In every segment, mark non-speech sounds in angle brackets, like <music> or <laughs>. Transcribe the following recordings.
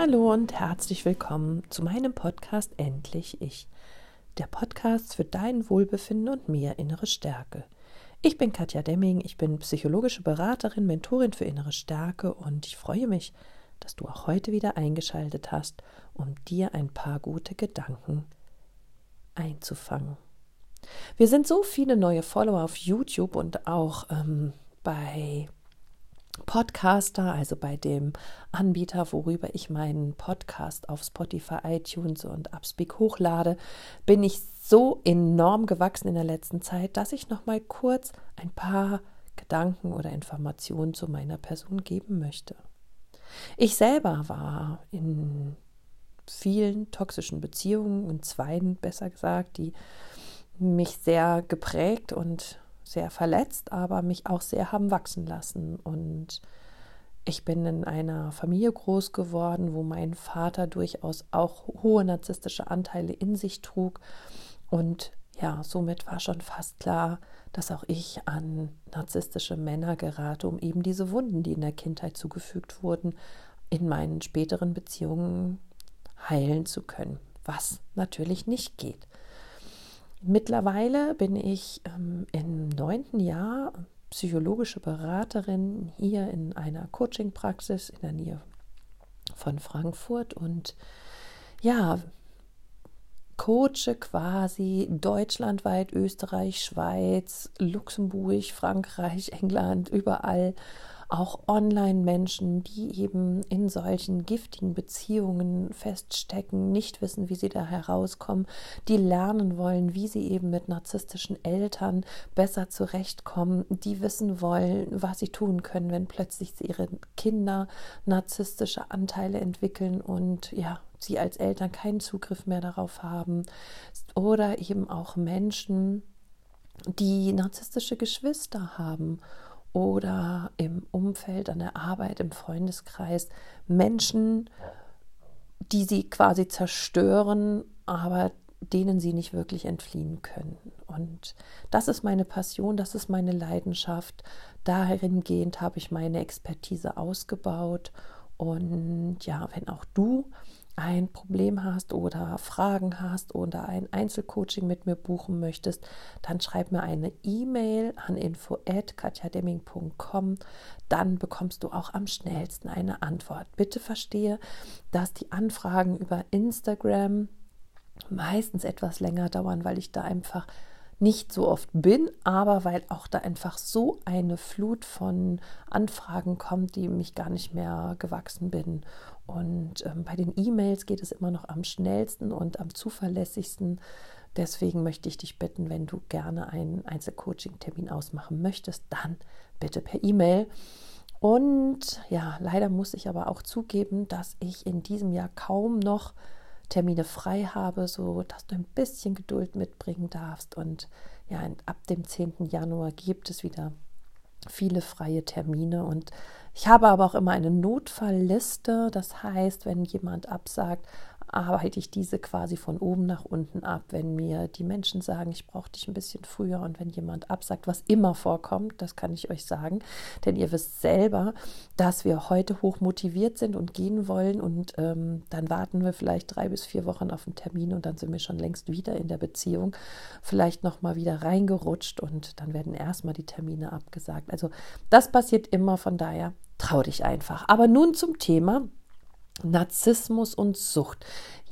Hallo und herzlich willkommen zu meinem Podcast Endlich Ich. Der Podcast für dein Wohlbefinden und mehr innere Stärke. Ich bin Katja Demming, ich bin psychologische Beraterin, Mentorin für innere Stärke und ich freue mich, dass du auch heute wieder eingeschaltet hast, um dir ein paar gute Gedanken einzufangen. Wir sind so viele neue Follower auf YouTube und auch ähm, bei Podcaster, also bei dem Anbieter, worüber ich meinen Podcast auf Spotify, iTunes und Upspeak hochlade, bin ich so enorm gewachsen in der letzten Zeit, dass ich noch mal kurz ein paar Gedanken oder Informationen zu meiner Person geben möchte. Ich selber war in vielen toxischen Beziehungen und zweien besser gesagt, die mich sehr geprägt und sehr verletzt, aber mich auch sehr haben wachsen lassen. Und ich bin in einer Familie groß geworden, wo mein Vater durchaus auch hohe narzisstische Anteile in sich trug. Und ja, somit war schon fast klar, dass auch ich an narzisstische Männer gerate, um eben diese Wunden, die in der Kindheit zugefügt wurden, in meinen späteren Beziehungen heilen zu können, was natürlich nicht geht. Mittlerweile bin ich ähm, im neunten Jahr psychologische Beraterin hier in einer Coaching-Praxis in der Nähe von Frankfurt und ja, coache quasi deutschlandweit, Österreich, Schweiz, Luxemburg, Frankreich, England, überall auch Online-Menschen, die eben in solchen giftigen Beziehungen feststecken, nicht wissen, wie sie da herauskommen, die lernen wollen, wie sie eben mit narzisstischen Eltern besser zurechtkommen, die wissen wollen, was sie tun können, wenn plötzlich ihre Kinder narzisstische Anteile entwickeln und ja, sie als Eltern keinen Zugriff mehr darauf haben. Oder eben auch Menschen, die narzisstische Geschwister haben oder im Umfeld, an der Arbeit, im Freundeskreis Menschen, die sie quasi zerstören, aber denen sie nicht wirklich entfliehen können. Und das ist meine Passion, das ist meine Leidenschaft. Dahingehend habe ich meine Expertise ausgebaut. Und ja, wenn auch du ein Problem hast oder Fragen hast oder ein Einzelcoaching mit mir buchen möchtest, dann schreib mir eine E-Mail an info@katjademming.com. Dann bekommst du auch am schnellsten eine Antwort. Bitte verstehe, dass die Anfragen über Instagram meistens etwas länger dauern, weil ich da einfach nicht so oft bin, aber weil auch da einfach so eine Flut von Anfragen kommt, die mich gar nicht mehr gewachsen bin. Und ähm, bei den E-Mails geht es immer noch am schnellsten und am zuverlässigsten. Deswegen möchte ich dich bitten, wenn du gerne einen Einzelcoaching-Termin ausmachen möchtest, dann bitte per E-Mail. Und ja, leider muss ich aber auch zugeben, dass ich in diesem Jahr kaum noch Termine frei habe, so dass du ein bisschen Geduld mitbringen darfst. Und ja, ab dem 10. Januar gibt es wieder viele freie Termine und ich habe aber auch immer eine Notfallliste. Das heißt, wenn jemand absagt, arbeite ich diese quasi von oben nach unten ab, wenn mir die Menschen sagen, ich brauche dich ein bisschen früher und wenn jemand absagt, was immer vorkommt, das kann ich euch sagen, denn ihr wisst selber, dass wir heute hoch motiviert sind und gehen wollen und ähm, dann warten wir vielleicht drei bis vier Wochen auf einen Termin und dann sind wir schon längst wieder in der Beziehung, vielleicht nochmal wieder reingerutscht und dann werden erstmal die Termine abgesagt. Also das passiert immer, von daher trau dich einfach. Aber nun zum Thema Narzissmus und Sucht.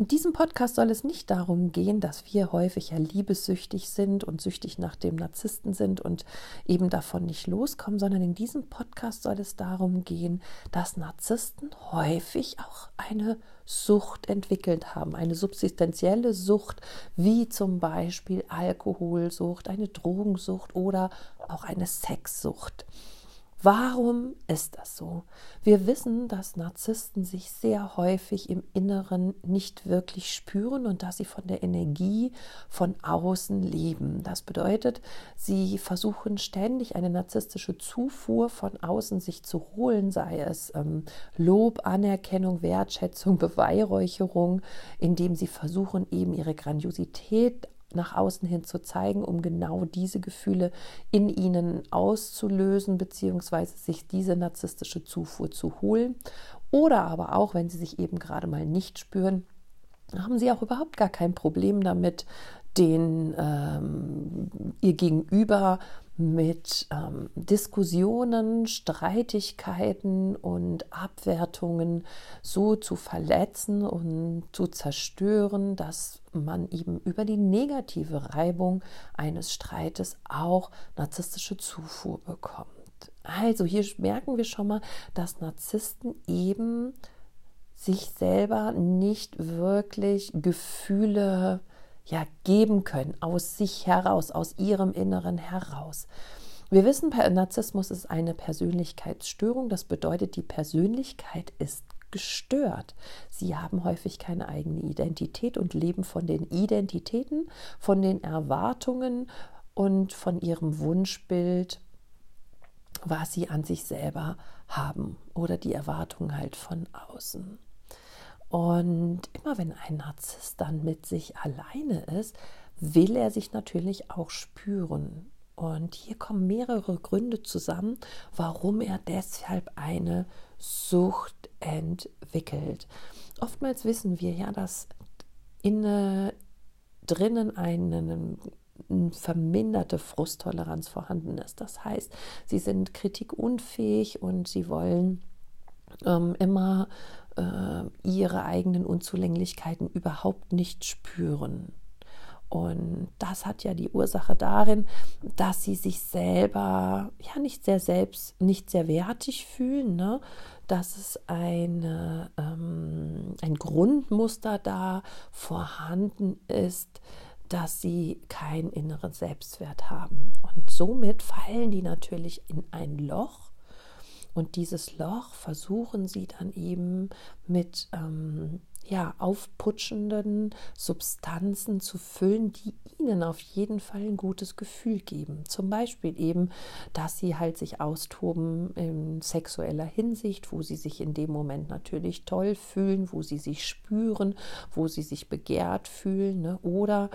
In diesem Podcast soll es nicht darum gehen, dass wir häufig ja liebessüchtig sind und süchtig nach dem Narzissten sind und eben davon nicht loskommen, sondern in diesem Podcast soll es darum gehen, dass Narzissten häufig auch eine Sucht entwickelt haben, eine subsistenzielle Sucht, wie zum Beispiel Alkoholsucht, eine Drogensucht oder auch eine Sexsucht. Warum ist das so? Wir wissen, dass Narzissten sich sehr häufig im Inneren nicht wirklich spüren und dass sie von der Energie von außen leben. Das bedeutet, sie versuchen ständig eine narzisstische Zufuhr von außen sich zu holen, sei es ähm, Lob, Anerkennung, Wertschätzung, <laughs> Beweihräucherung, indem sie versuchen, eben ihre Grandiosität nach außen hin zu zeigen, um genau diese Gefühle in ihnen auszulösen, beziehungsweise sich diese narzisstische Zufuhr zu holen. Oder aber auch, wenn sie sich eben gerade mal nicht spüren, haben sie auch überhaupt gar kein Problem damit, den ähm, ihr Gegenüber mit ähm, Diskussionen, Streitigkeiten und Abwertungen so zu verletzen und zu zerstören, dass man eben über die negative Reibung eines Streites auch narzisstische Zufuhr bekommt. Also hier merken wir schon mal, dass Narzissten eben sich selber nicht wirklich Gefühle ja geben können, aus sich heraus, aus ihrem Inneren heraus. Wir wissen, Narzissmus ist eine Persönlichkeitsstörung. Das bedeutet, die Persönlichkeit ist gestört. Sie haben häufig keine eigene Identität und leben von den Identitäten, von den Erwartungen und von ihrem Wunschbild, was sie an sich selber haben oder die Erwartungen halt von außen. Und immer wenn ein Narzisst dann mit sich alleine ist, will er sich natürlich auch spüren. Und hier kommen mehrere Gründe zusammen, warum er deshalb eine Sucht entwickelt. Oftmals wissen wir ja, dass inne drinnen eine verminderte Frusttoleranz vorhanden ist. Das heißt, sie sind kritikunfähig und sie wollen ähm, immer äh, ihre eigenen Unzulänglichkeiten überhaupt nicht spüren. Und das hat ja die Ursache darin, dass sie sich selber ja nicht sehr selbst, nicht sehr wertig fühlen, ne? dass es eine, ähm, ein Grundmuster da vorhanden ist, dass sie keinen inneren Selbstwert haben. Und somit fallen die natürlich in ein Loch, und dieses Loch versuchen sie dann eben mit ähm, ja, aufputschenden Substanzen zu füllen, die ihnen auf jeden Fall ein gutes Gefühl geben. Zum Beispiel eben, dass sie halt sich austoben in sexueller Hinsicht, wo sie sich in dem Moment natürlich toll fühlen, wo sie sich spüren, wo sie sich begehrt fühlen ne? oder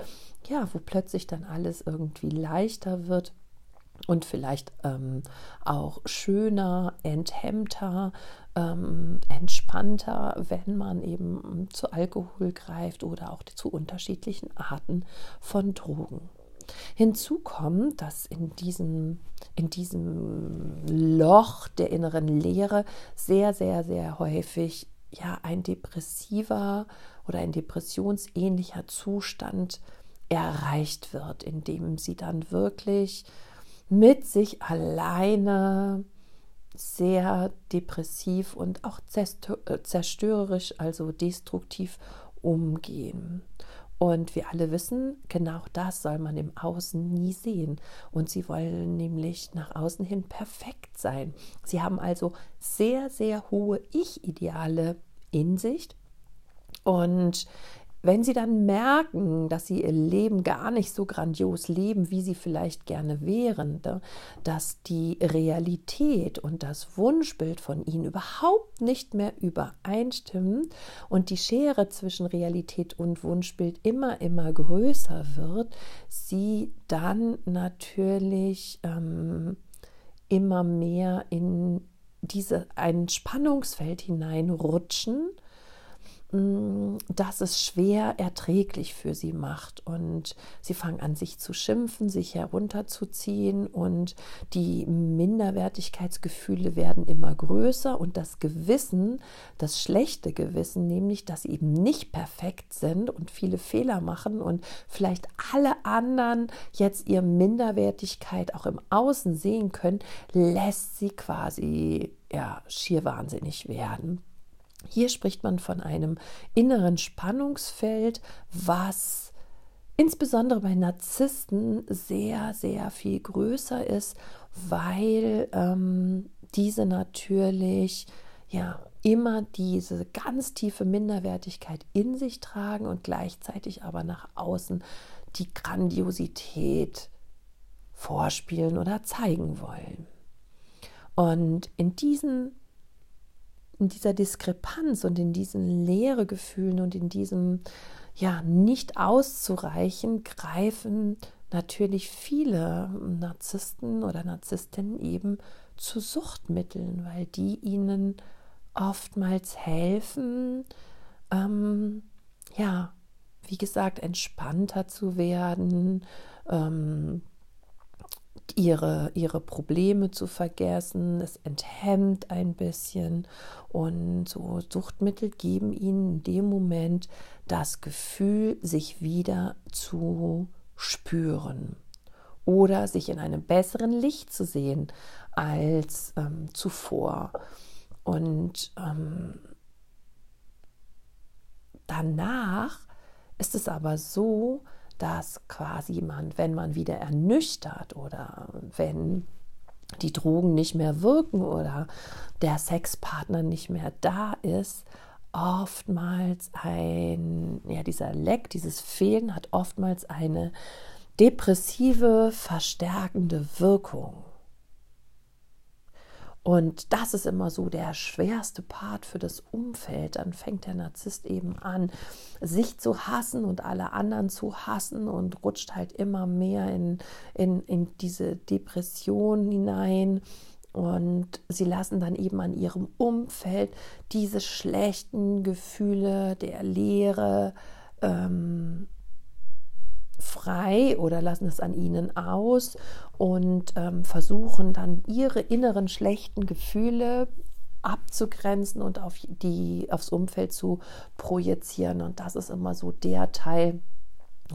ja, wo plötzlich dann alles irgendwie leichter wird und vielleicht ähm, auch schöner, enthemmter, ähm, entspannter, wenn man eben zu Alkohol greift oder auch zu unterschiedlichen Arten von Drogen. Hinzu kommt, dass in diesem, in diesem Loch der inneren Leere sehr, sehr, sehr häufig ja ein depressiver oder ein depressionsähnlicher Zustand erreicht wird, in dem sie dann wirklich mit sich alleine sehr depressiv und auch äh, zerstörerisch, also destruktiv umgehen. Und wir alle wissen, genau das soll man im Außen nie sehen. Und sie wollen nämlich nach außen hin perfekt sein. Sie haben also sehr, sehr hohe Ich-Ideale in sich. Und wenn sie dann merken, dass sie ihr Leben gar nicht so grandios leben, wie sie vielleicht gerne wären, dass die Realität und das Wunschbild von ihnen überhaupt nicht mehr übereinstimmen und die Schere zwischen Realität und Wunschbild immer, immer größer wird, sie dann natürlich ähm, immer mehr in diese ein Spannungsfeld hineinrutschen dass es schwer erträglich für sie macht. Und sie fangen an, sich zu schimpfen, sich herunterzuziehen und die Minderwertigkeitsgefühle werden immer größer und das Gewissen, das schlechte Gewissen, nämlich, dass sie eben nicht perfekt sind und viele Fehler machen und vielleicht alle anderen jetzt ihre Minderwertigkeit auch im Außen sehen können, lässt sie quasi ja schier wahnsinnig werden. Hier spricht man von einem inneren Spannungsfeld, was insbesondere bei Narzissten sehr, sehr viel größer ist, weil ähm, diese natürlich ja immer diese ganz tiefe Minderwertigkeit in sich tragen und gleichzeitig aber nach außen die Grandiosität vorspielen oder zeigen wollen. Und in diesen in dieser Diskrepanz und in diesen Leeregefühlen und in diesem ja nicht auszureichen, greifen natürlich viele Narzissten oder Narzisstinnen eben zu Suchtmitteln, weil die ihnen oftmals helfen, ähm, ja, wie gesagt, entspannter zu werden, ähm, ihre, ihre Probleme zu vergessen. Es enthemmt ein bisschen und so Suchtmittel geben ihnen in dem Moment das Gefühl, sich wieder zu spüren oder sich in einem besseren Licht zu sehen als ähm, zuvor. Und ähm, danach ist es aber so, dass quasi man, wenn man wieder ernüchtert oder wenn die Drogen nicht mehr wirken oder der Sexpartner nicht mehr da ist, oftmals ein, ja, dieser Leck, dieses Fehlen hat oftmals eine depressive, verstärkende Wirkung. Und das ist immer so der schwerste Part für das Umfeld. Dann fängt der Narzisst eben an, sich zu hassen und alle anderen zu hassen und rutscht halt immer mehr in, in, in diese Depression hinein. Und sie lassen dann eben an ihrem Umfeld diese schlechten Gefühle der Leere ähm, frei oder lassen es an ihnen aus und ähm, versuchen dann ihre inneren schlechten Gefühle abzugrenzen und auf die, aufs Umfeld zu projizieren. Und das ist immer so der Teil,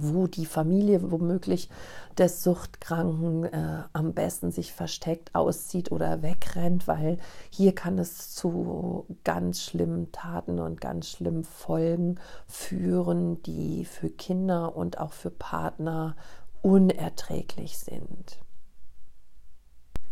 wo die Familie womöglich des Suchtkranken äh, am besten sich versteckt auszieht oder wegrennt, weil hier kann es zu ganz schlimmen Taten und ganz schlimmen Folgen führen, die für Kinder und auch für Partner unerträglich sind.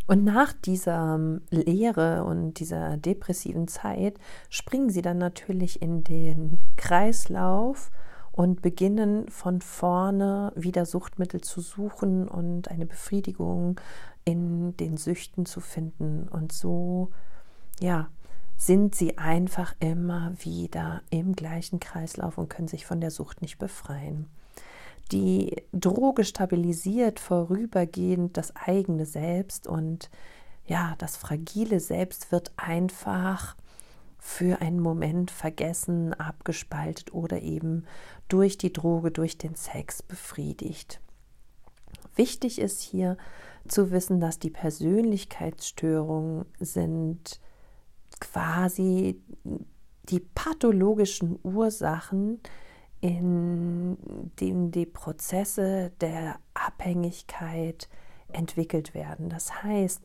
Und nach dieser Lehre und dieser depressiven Zeit springen sie dann natürlich in den Kreislauf und beginnen von vorne wieder Suchtmittel zu suchen und eine Befriedigung in den Süchten zu finden. Und so, ja, sind sie einfach immer wieder im gleichen Kreislauf und können sich von der Sucht nicht befreien. Die Droge stabilisiert vorübergehend das eigene Selbst und ja, das fragile Selbst wird einfach für einen Moment vergessen, abgespaltet oder eben durch die Droge, durch den Sex befriedigt. Wichtig ist hier zu wissen, dass die Persönlichkeitsstörungen sind quasi die pathologischen Ursachen, in denen die Prozesse der Abhängigkeit entwickelt werden. Das heißt,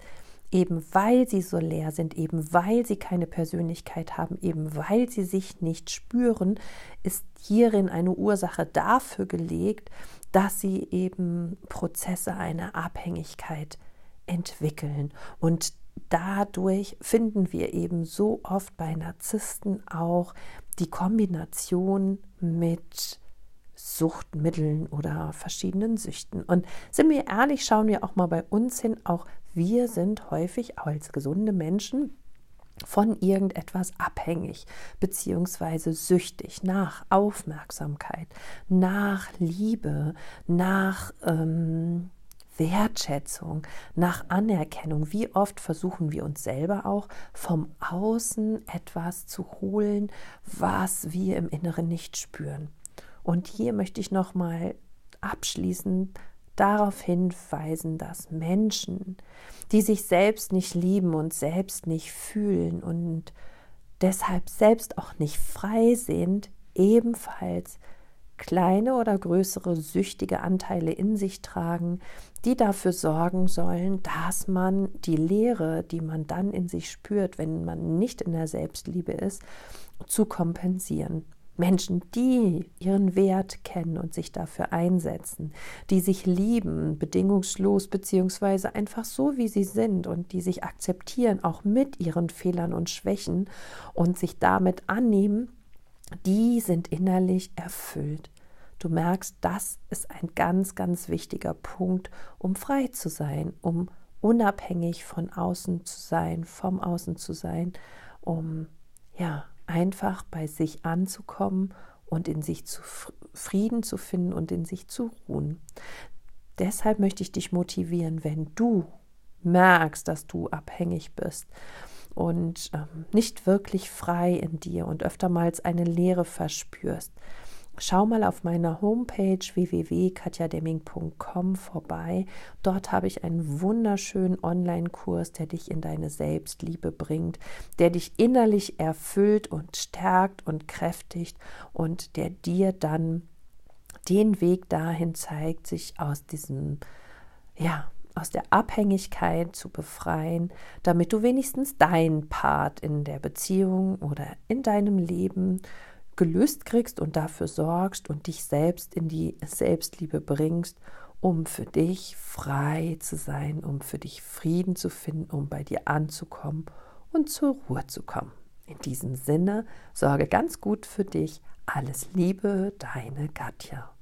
eben weil sie so leer sind, eben weil sie keine Persönlichkeit haben, eben weil sie sich nicht spüren, ist hierin eine Ursache dafür gelegt, dass sie eben Prozesse einer Abhängigkeit entwickeln. Und dadurch finden wir eben so oft bei Narzissten auch die Kombination mit Suchtmitteln oder verschiedenen Süchten. Und sind wir ehrlich, schauen wir auch mal bei uns hin, auch wir sind häufig als gesunde Menschen von irgendetwas abhängig beziehungsweise süchtig nach Aufmerksamkeit, nach Liebe, nach ähm, Wertschätzung, nach Anerkennung. Wie oft versuchen wir uns selber auch vom Außen etwas zu holen, was wir im Inneren nicht spüren. Und hier möchte ich noch mal abschließend darauf hinweisen, dass Menschen, die sich selbst nicht lieben und selbst nicht fühlen und deshalb selbst auch nicht frei sind, ebenfalls kleine oder größere süchtige Anteile in sich tragen, die dafür sorgen sollen, dass man die Leere, die man dann in sich spürt, wenn man nicht in der Selbstliebe ist, zu kompensieren. Menschen, die ihren Wert kennen und sich dafür einsetzen, die sich lieben, bedingungslos beziehungsweise einfach so, wie sie sind und die sich akzeptieren, auch mit ihren Fehlern und Schwächen und sich damit annehmen, die sind innerlich erfüllt. Du merkst, das ist ein ganz, ganz wichtiger Punkt, um frei zu sein, um unabhängig von außen zu sein, vom Außen zu sein, um ja einfach bei sich anzukommen und in sich zu Frieden zu finden und in sich zu ruhen. Deshalb möchte ich dich motivieren, wenn du merkst, dass du abhängig bist und ähm, nicht wirklich frei in dir und öftermals eine Leere verspürst, Schau mal auf meiner Homepage www.katjademming.com vorbei. Dort habe ich einen wunderschönen Online-Kurs, der dich in deine Selbstliebe bringt, der dich innerlich erfüllt und stärkt und kräftigt und der dir dann den Weg dahin zeigt, sich aus diesem, ja, aus der Abhängigkeit zu befreien, damit du wenigstens deinen Part in der Beziehung oder in deinem Leben gelöst kriegst und dafür sorgst und dich selbst in die Selbstliebe bringst, um für dich frei zu sein, um für dich Frieden zu finden, um bei dir anzukommen und zur Ruhe zu kommen. In diesem Sinne, sorge ganz gut für dich. Alles Liebe, deine Katja.